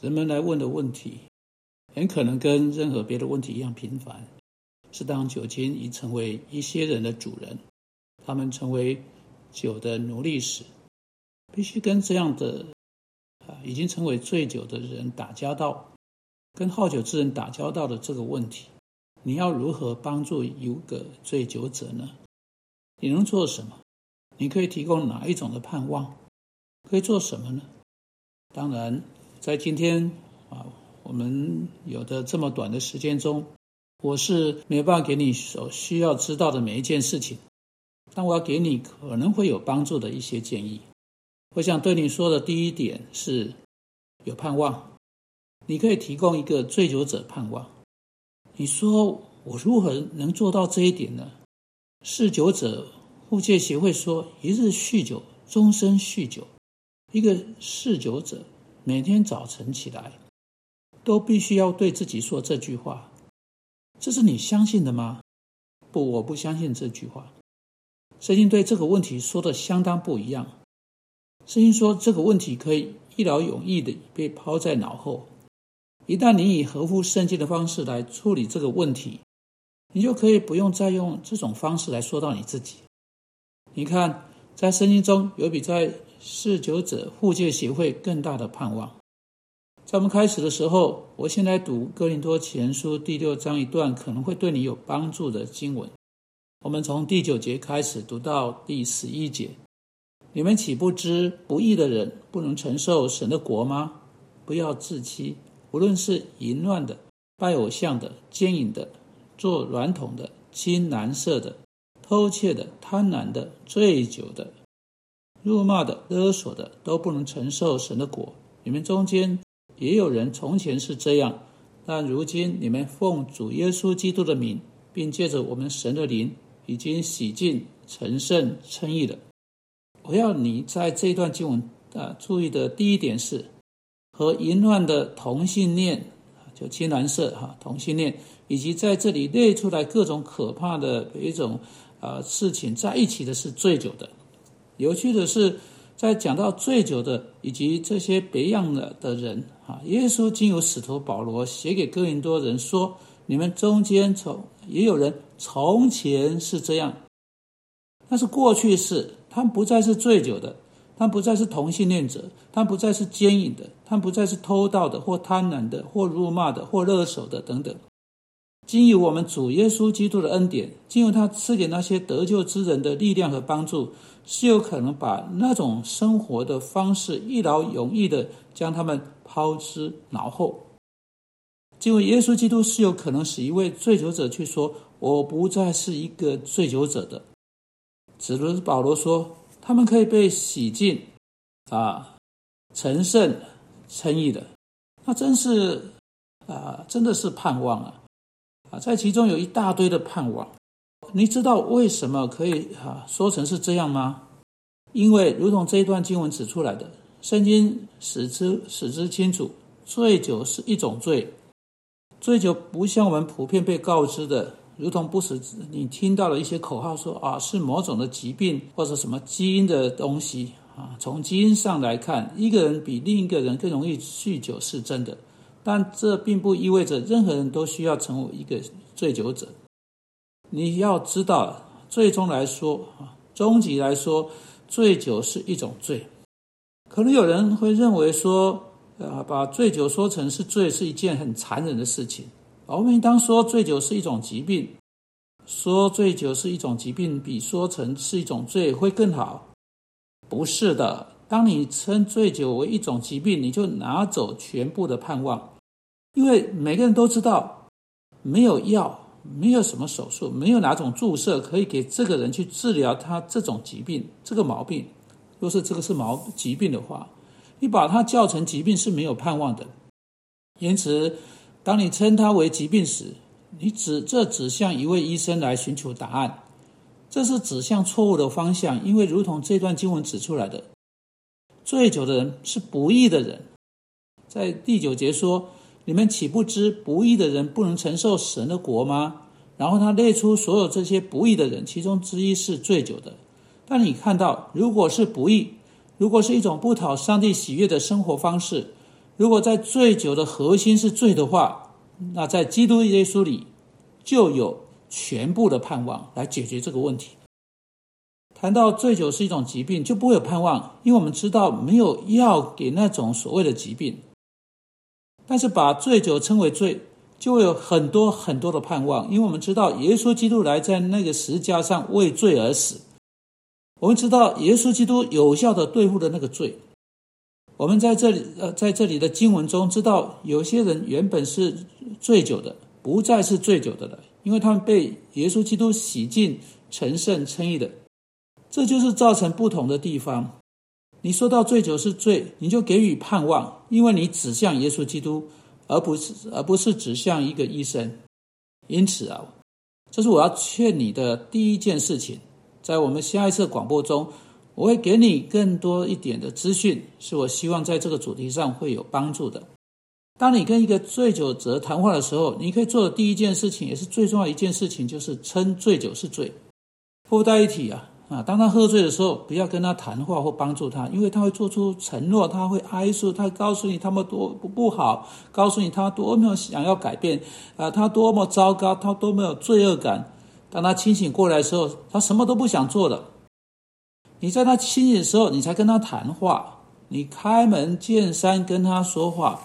人们来问的问题，很可能跟任何别的问题一样频繁。是当酒精已成为一些人的主人，他们成为酒的奴隶时，必须跟这样的啊已经成为醉酒的人打交道，跟好酒之人打交道的这个问题，你要如何帮助一个醉酒者呢？你能做什么？你可以提供哪一种的盼望？可以做什么呢？当然，在今天啊，我们有的这么短的时间中。我是没办法给你所需要知道的每一件事情，但我要给你可能会有帮助的一些建议。我想对你说的第一点是，有盼望。你可以提供一个醉酒者盼望。你说我如何能做到这一点呢？嗜酒者互戒协会说：一日酗酒，终身酗酒。一个嗜酒者每天早晨起来，都必须要对自己说这句话。这是你相信的吗？不，我不相信这句话。圣经对这个问题说的相当不一样。圣经说这个问题可以一劳永逸的被抛在脑后。一旦你以合乎圣经的方式来处理这个问题，你就可以不用再用这种方式来说到你自己。你看，在圣经中有比在嗜酒者互戒协会更大的盼望。在我们开始的时候，我先来读《哥林多前书》第六章一段可能会对你有帮助的经文。我们从第九节开始读到第十一节。你们岂不知不义的人不能承受神的国吗？不要自欺，无论是淫乱的、拜偶像的、奸淫的、做软桶的、亲男色的、偷窃的、贪婪的、醉酒的、辱骂的、勒索的，都不能承受神的果。你们中间。也有人从前是这样，但如今你们奉主耶稣基督的名，并借着我们神的灵，已经洗净、成圣、称义了。我要你在这段经文啊注意的第一点是，和淫乱的同性恋，就青蓝色哈同性恋，以及在这里列出来各种可怕的一种啊事情在一起的是醉酒的。有趣的是。在讲到醉酒的以及这些别样的的人啊，耶稣经由使徒保罗写给哥林多人说：“你们中间从也有人从前是这样，那是过去式，他们不再是醉酒的，他们不再是同性恋者，他们不再是奸淫的，他们不再是偷盗的，或贪婪的，或辱骂的，或勒索的等等。经由我们主耶稣基督的恩典，经由他赐给那些得救之人的力量和帮助。”是有可能把那种生活的方式一劳永逸的将他们抛之脑后。因为耶稣基督是有可能使一位醉酒者去说：“我不再是一个醉酒者的。”只如保罗说：“他们可以被洗净，啊，成圣称义的。”那真是啊，真的是盼望啊！啊，在其中有一大堆的盼望。你知道为什么可以哈说成是这样吗？因为如同这一段经文指出来的，圣经使之使之清楚，醉酒是一种罪。醉酒不像我们普遍被告知的，如同不死你听到了一些口号说啊是某种的疾病或者什么基因的东西啊。从基因上来看，一个人比另一个人更容易酗酒是真的，但这并不意味着任何人都需要成为一个醉酒者。你要知道，最终来说啊，终极来说，醉酒是一种罪。可能有人会认为说，啊，把醉酒说成是罪，是一件很残忍的事情。我们应当说，醉酒是一种疾病。说醉酒是一种疾病，比说成是一种罪会更好。不是的，当你称醉酒为一种疾病，你就拿走全部的盼望，因为每个人都知道，没有药。没有什么手术，没有哪种注射可以给这个人去治疗他这种疾病、这个毛病。若是这个是毛疾病的话，你把它叫成疾病是没有盼望的。因此，当你称它为疾病时，你指这指向一位医生来寻求答案，这是指向错误的方向。因为如同这段经文指出来的，醉酒的人是不义的人，在第九节说。你们岂不知不义的人不能承受神的国吗？然后他列出所有这些不义的人，其中之一是醉酒的。但你看到，如果是不义，如果是一种不讨上帝喜悦的生活方式，如果在醉酒的核心是罪的话，那在基督耶稣里就有全部的盼望来解决这个问题。谈到醉酒是一种疾病，就不会有盼望，因为我们知道没有药给那种所谓的疾病。但是把醉酒称为罪，就会有很多很多的盼望，因为我们知道耶稣基督来在那个十字架上为罪而死。我们知道耶稣基督有效的对付的那个罪。我们在这里呃，在这里的经文中知道，有些人原本是醉酒的，不再是醉酒的了，因为他们被耶稣基督洗净、成圣、称义的。这就是造成不同的地方。你说到醉酒是罪，你就给予盼望，因为你指向耶稣基督，而不是而不是指向一个医生。因此啊，这是我要劝你的第一件事情。在我们下一次广播中，我会给你更多一点的资讯，是我希望在这个主题上会有帮助的。当你跟一个醉酒者谈话的时候，你可以做的第一件事情，也是最重要一件事情，就是称醉酒是罪。附带一体啊。啊，当他喝醉的时候，不要跟他谈话或帮助他，因为他会做出承诺，他会哀诉，他告诉你他们多不不好，告诉你他多么想要改变，啊，他多么糟糕，他多么有罪恶感。当他清醒过来的时候，他什么都不想做了。你在他清醒的时候，你才跟他谈话，你开门见山跟他说话，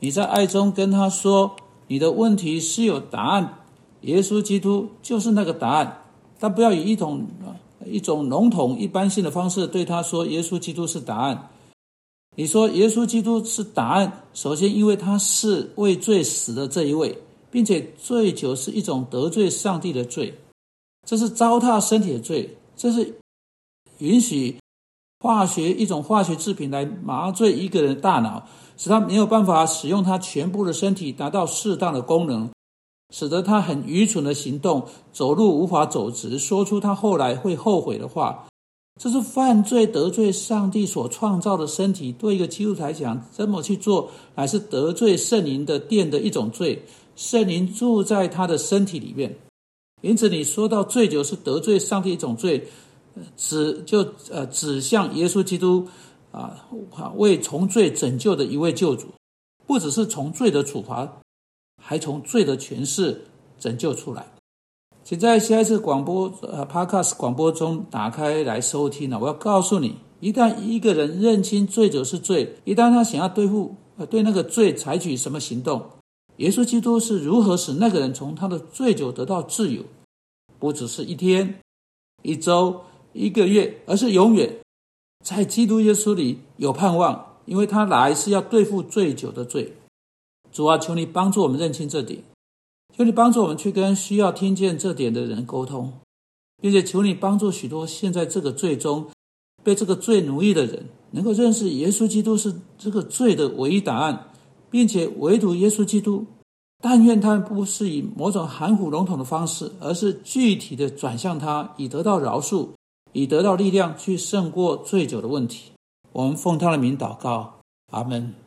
你在爱中跟他说，你的问题是有答案，耶稣基督就是那个答案，但不要以一种。一种笼统一般性的方式对他说：“耶稣基督是答案。”你说耶稣基督是答案，首先因为他是为罪死的这一位，并且醉酒是一种得罪上帝的罪，这是糟蹋身体的罪，这是允许化学一种化学制品来麻醉一个人的大脑，使他没有办法使用他全部的身体达到适当的功能。使得他很愚蠢的行动，走路无法走直，说出他后来会后悔的话，这是犯罪得罪上帝所创造的身体。对一个基督徒来讲，这么去做，乃是得罪圣灵的殿的一种罪。圣灵住在他的身体里面，因此你说到醉酒是得罪上帝一种罪，指就呃指向耶稣基督啊，为从罪拯救的一位救主，不只是从罪的处罚。还从罪的诠释拯救出来，请在下一次广播呃 Podcast 广播中打开来收听了。我要告诉你，一旦一个人认清醉酒是罪，一旦他想要对付呃对那个罪采取什么行动，耶稣基督是如何使那个人从他的醉酒得到自由，不只是一天、一周、一个月，而是永远在基督耶稣里有盼望，因为他来是要对付醉酒的罪。主啊，求你帮助我们认清这点，求你帮助我们去跟需要听见这点的人沟通，并且求你帮助许多现在这个罪中被这个罪奴役的人，能够认识耶稣基督是这个罪的唯一答案，并且唯独耶稣基督。但愿他们不是以某种含糊笼统的方式，而是具体的转向他，以得到饶恕，以得到力量去胜过醉酒的问题。我们奉他的名祷告，阿门。